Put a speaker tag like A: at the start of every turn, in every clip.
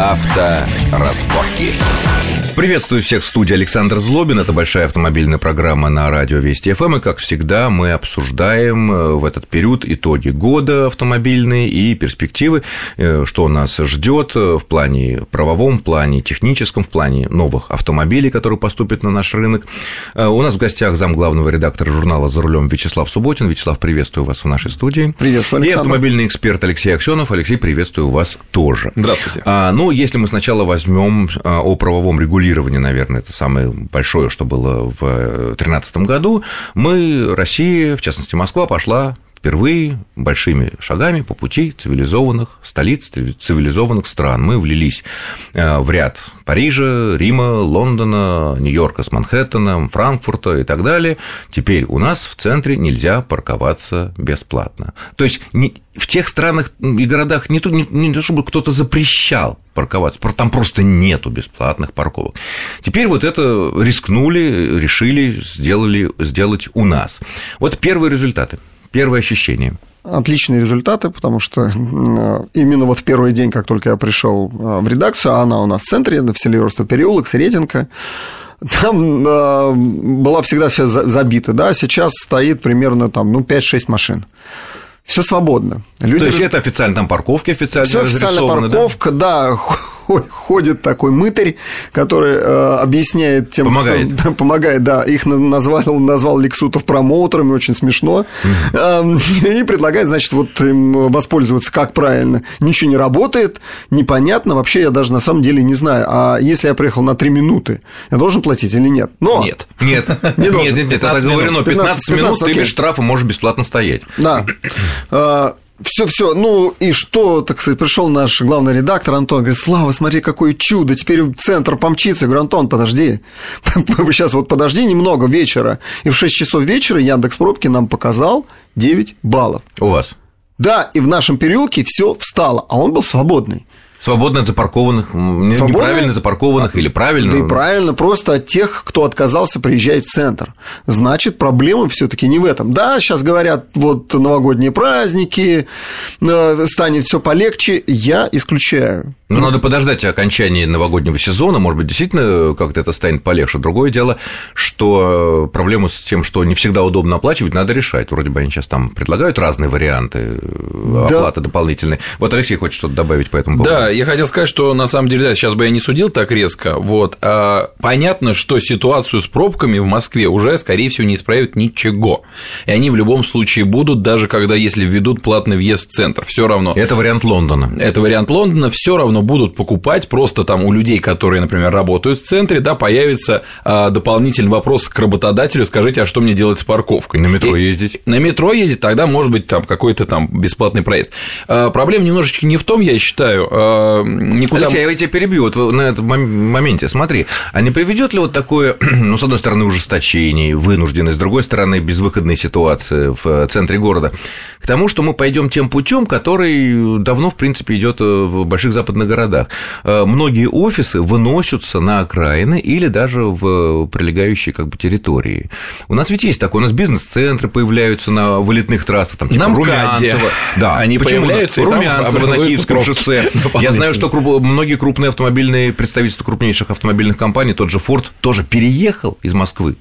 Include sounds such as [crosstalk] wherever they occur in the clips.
A: Авторазборки.
B: Приветствую всех в студии Александр Злобин. Это большая автомобильная программа на радио Вести ФМ. И, как всегда, мы обсуждаем э, в этот период итоги года автомобильные и перспективы, э, что нас ждет в плане правовом, в плане техническом, в плане новых автомобилей, которые поступят на наш рынок. Э, у нас в гостях зам главного редактора журнала «За рулем» Вячеслав Субботин. Вячеслав, приветствую вас в нашей студии.
C: Приветствую,
B: Александр. И автомобильный эксперт Алексей Аксенов. Алексей, приветствую вас тоже.
C: Здравствуйте.
B: А, ну, если мы сначала возьмем о правовом регулировании регулирования, наверное, это самое большое, что было в 2013 году, мы, Россия, в частности Москва, пошла впервые большими шагами по пути цивилизованных столиц, цивилизованных стран. Мы влились э, в ряд Парижа, Рима, Лондона, Нью-Йорка с Манхэттеном, Франкфурта и так далее. Теперь у нас в центре нельзя парковаться бесплатно. То есть в тех странах и городах не то, не, не то чтобы кто-то запрещал парковаться, там просто нету бесплатных парковок. Теперь вот это рискнули, решили, сделали, сделать у нас. Вот первые результаты. Первые ощущения?
C: Отличные результаты, потому что именно вот в первый день, как только я пришел а, в редакцию, а она у нас в центре, в селе Ростов переулок, Сретенка, там э, была всегда вся забита, да, сейчас стоит примерно там, ну, 5-6 машин все свободно.
B: Люди... То есть это официально там парковки официально
C: Все официальная парковка, да, да [laughs] ходит такой мытарь, который э, объясняет тем,
B: помогает. [laughs]
C: Кто, помогает, да, их назвал, назвал Лексутов промоутерами, очень смешно, [laughs] и предлагает, значит, вот им воспользоваться как правильно. Ничего не работает, непонятно, вообще я даже на самом деле не знаю, а если я приехал на 3 минуты, я должен платить или нет?
B: Но... Нет, нет, не должен. нет, нет, это говорено, 15, 15 минут 15, ты без штрафа можешь бесплатно стоять.
C: Да. [clears throat] Все, все. Ну и что, так сказать, пришел наш главный редактор Антон, говорит, Слава, смотри, какое чудо, теперь центр помчится. Я говорю, Антон, подожди, [laughs] сейчас вот подожди немного вечера. И в 6 часов вечера Яндекс Пробки нам показал 9 баллов.
B: У вас?
C: Да, и в нашем переулке все встало, а он был свободный.
B: Свободно от запаркованных, Свободно? неправильно запаркованных или правильно?
C: Да и правильно, просто от тех, кто отказался приезжать в центр. Значит, проблема все таки не в этом. Да, сейчас говорят, вот новогодние праздники, э, станет все полегче, я исключаю.
B: Ну, надо подождать окончания новогоднего сезона, может быть, действительно как-то это станет полегче. Другое дело, что проблему с тем, что не всегда удобно оплачивать, надо решать. Вроде бы они сейчас там предлагают разные варианты да. оплаты дополнительной. Вот Алексей хочет что-то добавить по этому поводу.
D: Да, я хотел сказать, что на самом деле, да, сейчас бы я не судил так резко. Вот. А понятно, что ситуацию с пробками в Москве уже, скорее всего, не исправят ничего. И они в любом случае будут, даже когда, если введут платный въезд в центр, все равно.
B: Это вариант Лондона.
D: Это вариант Лондона, все равно будут покупать, просто там у людей, которые, например, работают в центре, да, появится а, дополнительный вопрос к работодателю, скажите, а что мне делать с парковкой?
B: На метро и, ездить?
D: На метро ездить, тогда может быть там какой-то там бесплатный проезд. А, проблема немножечко не в том, я считаю, а,
B: никуда... Алексей, я тебя перебью вот на этом моменте, смотри, а не приведет ли вот такое, [clears throat] ну, с одной стороны, ужесточение, вынужденность, с другой стороны, безвыходная ситуация в центре города, к тому, что мы пойдем тем путем, который давно, в принципе, идет в больших западных городах. Э, многие офисы выносятся на окраины или даже в прилегающие как бы территории. У нас ведь есть такое, у нас бизнес-центры появляются на вылетных трассах, там,
D: типа на Румянцево.
B: Да, они Почему? появляются, Румянцево на Киевском шоссе. [laughs] Я знаю, что многие крупные автомобильные представительства крупнейших автомобильных компаний, тот же Ford, тоже переехал из Москвы.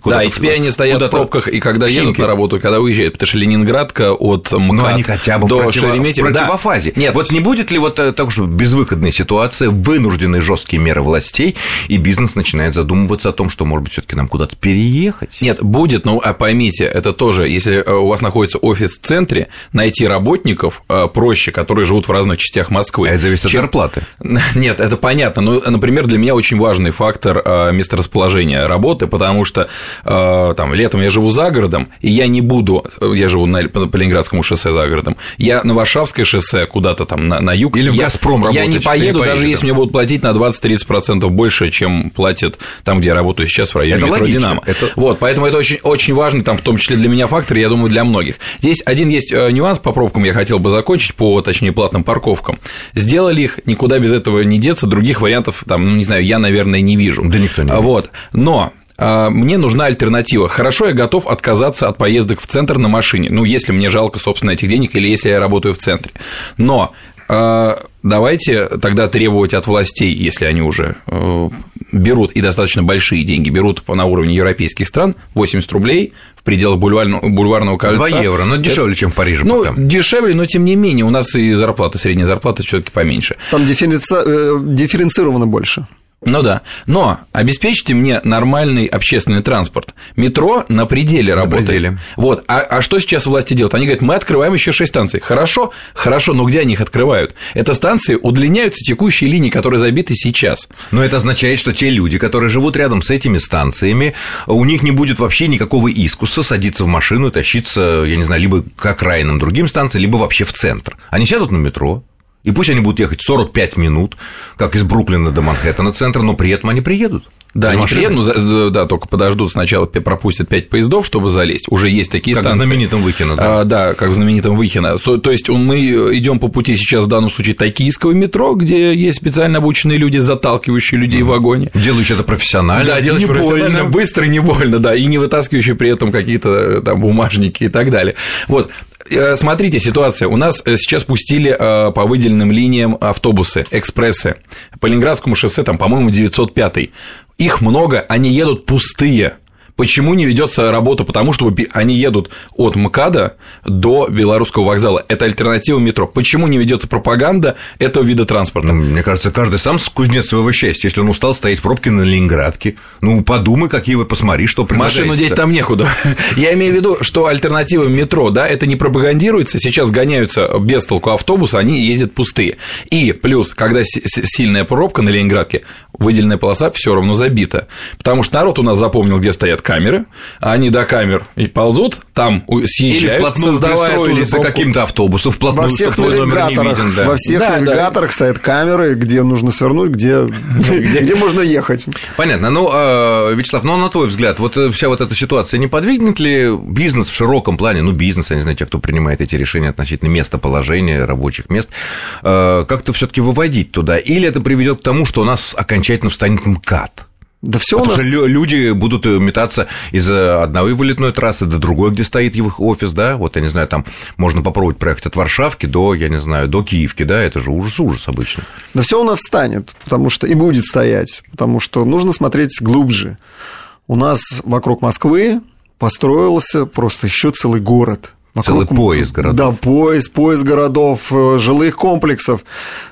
D: Куда да, и теперь они стоят в пробках, и когда едут на работу, и когда уезжают, потому что Ленинградка от МКАД
B: Но они хотя бы до против... Шереметьево. Противофазе. Да. Нет. Вот не будет ли вот э, так что безвыходная ситуация, вынужденные жесткие меры властей, и бизнес начинает задумываться о том, что, может быть, все таки нам куда-то переехать?
D: Нет, будет, но а поймите, это тоже, если э, у вас находится офис в центре, найти работников э, проще, которые живут в разных частях Москвы.
B: А это зависит чем... от зарплаты. [laughs]
D: Нет, это понятно. Но, например, для меня очень важный фактор месторасположения работы, потому что там, летом я живу за городом, и я не буду, я живу на, по Ленинградскому шоссе за городом, я на Варшавское шоссе куда-то там на, на юг.
B: Или в «Газпром»
D: Я не поеду, не даже если мне будут платить на 20-30% больше, чем платят там, где я работаю сейчас, в районе это метро логично. «Динамо». Это... Вот, поэтому это очень, очень важный, там, в том числе для меня фактор, я думаю, для многих. Здесь один есть э, нюанс по пробкам, я хотел бы закончить, по, точнее, платным парковкам. Сделали их, никуда без этого не деться, других вариантов, там, ну, не знаю, я, наверное, не вижу.
B: Да никто не видит.
D: Вот, но мне нужна альтернатива. Хорошо, я готов отказаться от поездок в центр на машине, ну, если мне жалко, собственно, этих денег или если я работаю в центре. Но а, давайте тогда требовать от властей, если они уже э, берут и достаточно большие деньги, берут на уровне европейских стран 80 рублей в пределах бульварного, бульварного кольца.
B: 2 евро, но дешевле, чем в Париже.
D: Ну, пока. дешевле, но тем не менее, у нас и зарплата, средняя зарплата все таки поменьше.
C: Там дифференци... Э, дифференцировано больше.
D: Ну да. Но обеспечьте мне нормальный общественный транспорт. Метро на пределе на работает. Пределе. Вот. А, а что сейчас власти делают? Они говорят, мы открываем еще 6 станций. Хорошо, хорошо, но где они их открывают? Это станции удлиняются текущие линии, которые забиты сейчас.
B: Но это означает, что те люди, которые живут рядом с этими станциями, у них не будет вообще никакого искуса садиться в машину и тащиться, я не знаю, либо к окраинам другим станциям, либо вообще в центр. Они сядут на метро, и пусть они будут ехать 45 минут, как из Бруклина до Манхэттена центра, но при этом они приедут.
D: Да, они приедут, ну, да, только подождут сначала, пропустят 5 поездов, чтобы залезть. Уже есть такие
B: как
D: станции.
B: Как в знаменитом Выхино, да.
D: А, да, как в знаменитом Выхино. То есть мы идем по пути сейчас в данном случае токийского метро, где есть специально обученные люди, заталкивающие людей в вагоне.
B: Делающие это профессионально.
D: Да, делающие профессионально, больно. быстро, не больно, да, и не вытаскивающие при этом какие-то там бумажники и так далее. Вот, Э, смотрите, ситуация. У нас э, сейчас пустили э, по выделенным линиям автобусы, экспрессы. По Ленинградскому шоссе, там, по-моему, 905. Их много, они едут пустые. Почему не ведется работа? Потому что они едут от МКАДа до Белорусского вокзала. Это альтернатива метро. Почему не ведется пропаганда этого вида транспорта?
B: Ну, мне кажется, каждый сам кузнец своего счастья. Если он устал стоять в пробке на Ленинградке, ну подумай, какие вы, посмотри, что
D: Машину деть там некуда. [laughs] Я имею в виду, что альтернатива метро, да, это не пропагандируется. Сейчас гоняются без толку автобусы, они ездят пустые. И плюс, когда сильная пробка на Ленинградке, выделенная полоса все равно забита. Потому что народ у нас запомнил, где стоят камеры, а они до камер и ползут, там съезжают, Или
B: вплотную пристроились за каким-то автобусом, вплотную,
C: во всех навигаторах, виден, да. Во всех да, навигаторах да. стоят камеры, где нужно свернуть, где, [laughs] где, где можно ехать.
B: Понятно. Ну, а, Вячеслав, ну, на твой взгляд, вот э, вся вот эта ситуация не подвигнет ли бизнес в широком плане, ну, бизнес, я не знаю, те, кто принимает эти решения относительно местоположения рабочих мест, э, как-то все таки выводить туда? Или это приведет к тому, что у нас окончательно встанет МКАД?
C: Да все Потому у нас...
B: что люди будут э, метаться из одной вылетной трассы до другой, где стоит их офис, да, вот, я не знаю, там можно попробовать проехать от Варшавки до, я не знаю, до Киевки, да, это же ужас-ужас обычно.
C: Да все у нас встанет, потому что и будет стоять, потому что нужно смотреть глубже. У нас вокруг Москвы построился просто еще целый город –
B: Вокруг, Целый поезд городов.
C: Да, поезд, поезд городов, э, жилых комплексов.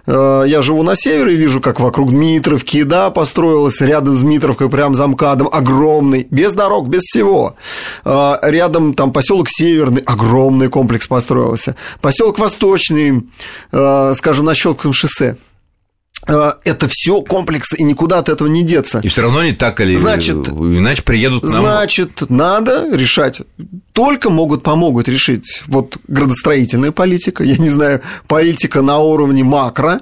C: Э, я живу на севере и вижу, как вокруг Дмитровки, да, построилась рядом с Дмитровкой, прям за МКАДом, огромный, без дорог, без всего. Э, рядом там поселок Северный, огромный комплекс построился. Поселок Восточный, скажем, на Щелковском шоссе это все комплексы, и никуда от этого не деться.
B: И все равно не так или
C: значит,
B: иначе приедут к
C: нам... Значит, надо решать. Только могут, помогут решить вот градостроительная политика, я не знаю, политика на уровне макро,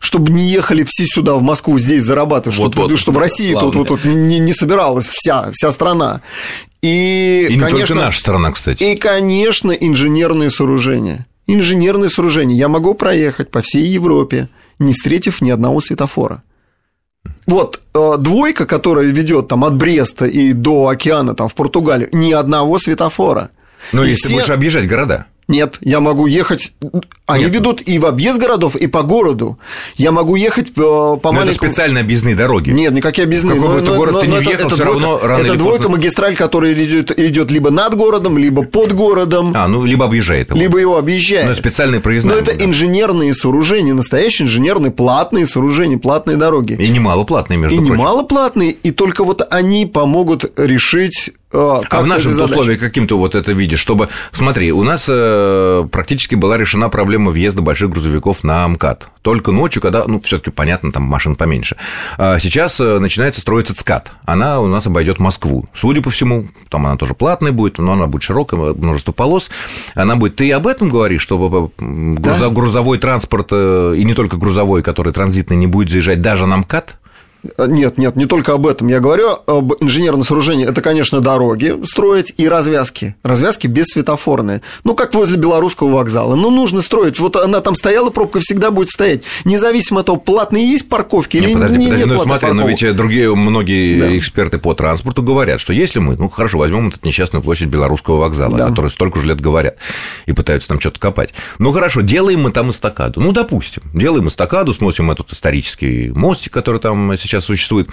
C: чтобы не ехали все сюда, в Москву, здесь зарабатывать, вот, чтобы, вот, чтобы Россия тут, тут, тут не, не собиралась, вся, вся страна.
B: И, и конечно, не только наша страна, кстати.
C: И, конечно, инженерные сооружения. Инженерные сооружения. Я могу проехать по всей Европе не встретив ни одного светофора. Вот э, двойка, которая ведет там от Бреста и до океана там в Португалию, ни одного светофора.
B: Ну, если все... будешь объезжать города.
C: Нет, я могу ехать. Они Нет. ведут и в объезд городов, и по городу. Я могу ехать по, по маленькому.
B: Это специальные объездные дороги.
C: Нет, никакие объездные.
B: В какой бы город но, ты не въехал, все равно рано
C: Это двойка поздно... магистраль, которая идет, идет либо над городом, либо под городом.
B: А, ну либо объезжает
C: его. Либо его объезжает.
B: Но специальные проездные.
C: Но это да. инженерные сооружения, настоящие инженерные платные сооружения, платные дороги.
B: И немало платные, между
C: и
B: прочим.
C: И немало платные, и только вот они помогут решить
B: а, а в нашем условии каким-то вот это видишь, чтобы, смотри, у нас э, практически была решена проблема въезда больших грузовиков на МКАД. Только ночью, когда, ну, все таки понятно, там машин поменьше. А сейчас э, начинается строиться ЦКАД. Она у нас обойдет Москву. Судя по всему, там она тоже платная будет, но она будет широкая, множество полос. Она будет... Ты об этом говоришь, что да? грузовой транспорт, э, и не только грузовой, который транзитный, не будет заезжать даже на МКАД?
C: Нет, нет, не только об этом. Я говорю об инженерном сооружении. Это, конечно, дороги строить и развязки. Развязки бессветофорные. Ну, как возле белорусского вокзала. Ну, нужно строить. Вот она там стояла, пробка всегда будет стоять. Независимо от того, платные есть парковки или
B: подожди,
C: не,
B: подожди,
C: нет
B: ну, смотри, но ведь другие, многие да. эксперты по транспорту говорят, что если мы, ну, хорошо, возьмем эту несчастную площадь белорусского вокзала, да. о которой столько же лет говорят, и пытаются там что-то копать. Ну, хорошо, делаем мы там эстакаду. Ну, допустим, делаем эстакаду, сносим этот исторический мостик, который там сейчас существует.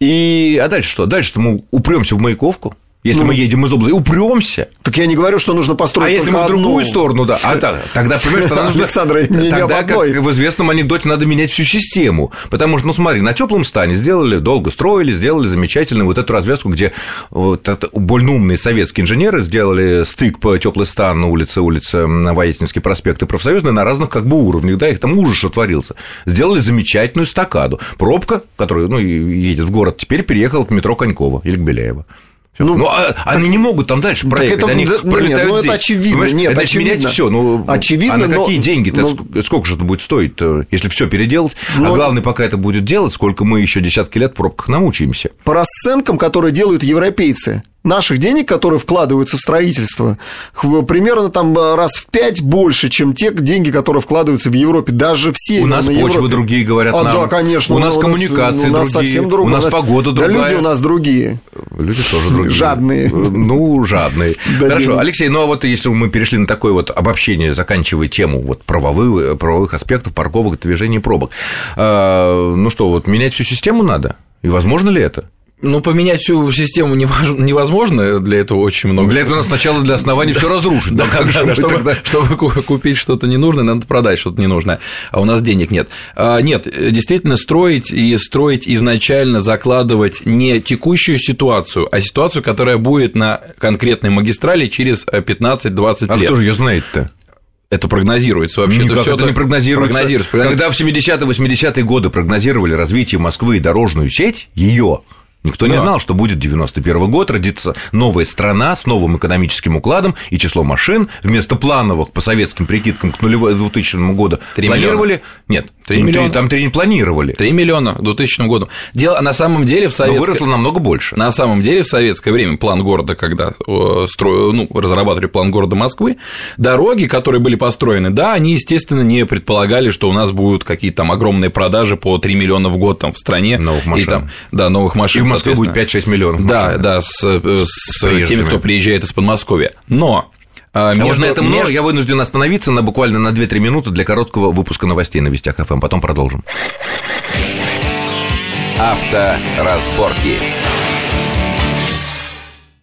B: И, а дальше что? Дальше мы упремся в Маяковку, если ну, мы едем из области, упремся.
C: Так я не говорю, что нужно построить.
B: А если мы в другую одну... сторону, да. А так, тогда, понимаешь, [laughs] тогда нужно.
C: Александр, не,
B: тогда, как в известном анекдоте, надо менять всю систему. Потому что, ну смотри, на теплом стане сделали, долго строили, сделали замечательно вот эту развязку, где вот больно умные советские инженеры сделали стык по теплый стан на улице, улице Вояснинский проспект и профсоюзный на разных как бы уровнях, да, их там ужас отворился. Сделали замечательную стакаду. Пробка, которая, ну, едет в город, теперь переехала к метро Конькова или к Беляева. Ну, ну а, так, они не могут там дальше проехать, это, они да,
C: пролетают нет, ну, это очевидно,
B: Понимаешь?
C: нет,
B: это
C: очевидно.
B: менять все, ну,
C: очевидно,
B: а на
C: но,
B: какие деньги-то, но... сколько же это будет стоить, если все переделать, а но... а главное, пока это будет делать, сколько мы еще десятки лет в пробках намучаемся.
C: По расценкам, которые делают европейцы, наших денег, которые вкладываются в строительство, примерно там э, раз в пять больше, чем те деньги, которые вкладываются в Европе, даже все.
B: У нас почвы Европе. другие, говорят
C: а,
B: нам.
C: да, конечно.
B: У нас, у коммуникации у нас другие, совсем другие. У нас, у нас погода другая.
C: Да люди у нас другие.
B: Люди тоже другие.
C: Жадные.
B: Ну, жадные. [laughs] Хорошо, Алексей, ну а вот если мы перешли на такое вот обобщение, заканчивая тему вот правовых, правовых аспектов парковок, движений пробок, ну что, вот менять всю систему надо? И возможно ли это?
D: Ну, поменять всю систему невозможно, для этого очень много.
B: Для этого сначала для основания все разрушить.
D: Да, да, чтобы купить что-то ненужное, надо продать что-то ненужное, а у нас денег нет. А, нет, действительно, строить и строить изначально, закладывать не текущую ситуацию, а ситуацию, которая будет на конкретной магистрали через 15-20 лет.
B: А кто же ее знает-то?
D: Это прогнозируется вообще.
B: Никак это, это не прогнозируется. прогнозируется. Когда в 70-е, 80-е годы прогнозировали развитие Москвы и дорожную сеть, ее Никто да. не знал, что будет 91 год, родится новая страна с новым экономическим укладом, и число машин вместо плановых по советским прикидкам к нулевой 2000 году планировали... Миллиона. Нет, 3 миллиона. там 3 не планировали.
D: 3 миллиона к 2000 году. Дело на самом деле в советское...
B: Но выросло намного больше.
D: На самом деле в советское время план города, когда стро... ну, разрабатывали план города Москвы, дороги, которые были построены, да, они, естественно, не предполагали, что у нас будут какие-то там огромные продажи по 3 миллиона в год там в стране.
B: Новых машин.
D: И там, да, новых машин.
B: Москве будет 5-6 миллионов.
D: Да, да, с, с, с теми, кто приезжает из Подмосковья. Но
B: а, между, это много, между... я вынужден остановиться на буквально на 2-3 минуты для короткого выпуска новостей на Вестях ФМ, потом продолжим.
A: Авторазборки.